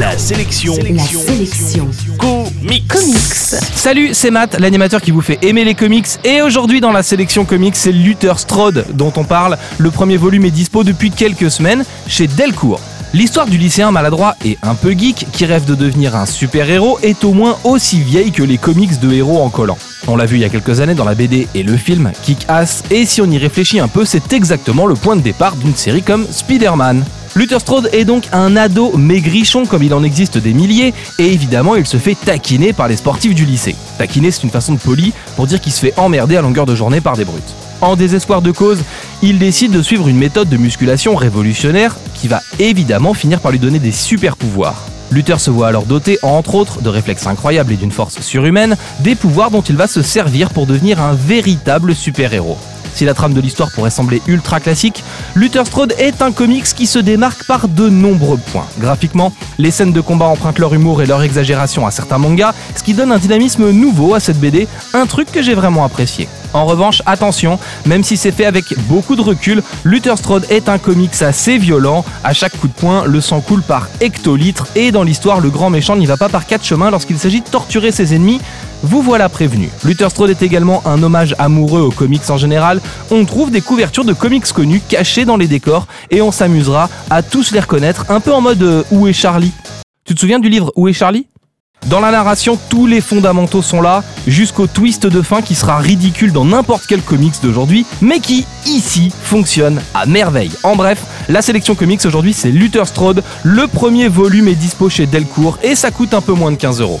La sélection. La sélection. Comics. Comics. Salut, c'est Matt, l'animateur qui vous fait aimer les comics. Et aujourd'hui, dans la sélection comics, c'est Luther Strode dont on parle. Le premier volume est dispo depuis quelques semaines chez Delcourt. L'histoire du lycéen maladroit et un peu geek qui rêve de devenir un super-héros est au moins aussi vieille que les comics de héros en collant. On l'a vu il y a quelques années dans la BD et le film Kick-Ass, et si on y réfléchit un peu, c'est exactement le point de départ d'une série comme Spider-Man. Luther Strode est donc un ado maigrichon comme il en existe des milliers, et évidemment il se fait taquiner par les sportifs du lycée. Taquiner c'est une façon de poli pour dire qu'il se fait emmerder à longueur de journée par des brutes. En désespoir de cause, il décide de suivre une méthode de musculation révolutionnaire qui va évidemment finir par lui donner des super pouvoirs. Luther se voit alors doté, entre autres, de réflexes incroyables et d'une force surhumaine, des pouvoirs dont il va se servir pour devenir un véritable super-héros. Si la trame de l'histoire pourrait sembler ultra classique, Luther Strode est un comics qui se démarque par de nombreux points. Graphiquement, les scènes de combat empruntent leur humour et leur exagération à certains mangas, ce qui donne un dynamisme nouveau à cette BD, un truc que j'ai vraiment apprécié. En revanche, attention, même si c'est fait avec beaucoup de recul, Luther Strode est un comics assez violent. À chaque coup de poing, le sang coule par hectolitres et dans l'histoire, le grand méchant n'y va pas par quatre chemins lorsqu'il s'agit de torturer ses ennemis. Vous voilà prévenu. Luther Strode est également un hommage amoureux aux comics en général. On trouve des couvertures de comics connus cachées dans les décors et on s'amusera à tous les reconnaître, un peu en mode euh, Où est Charlie? Tu te souviens du livre Où est Charlie? Dans la narration, tous les fondamentaux sont là, jusqu'au twist de fin qui sera ridicule dans n'importe quel comics d'aujourd'hui, mais qui, ici, fonctionne à merveille. En bref, la sélection comics aujourd'hui c'est Luther Strode, le premier volume est dispo chez Delcourt et ça coûte un peu moins de 15 euros.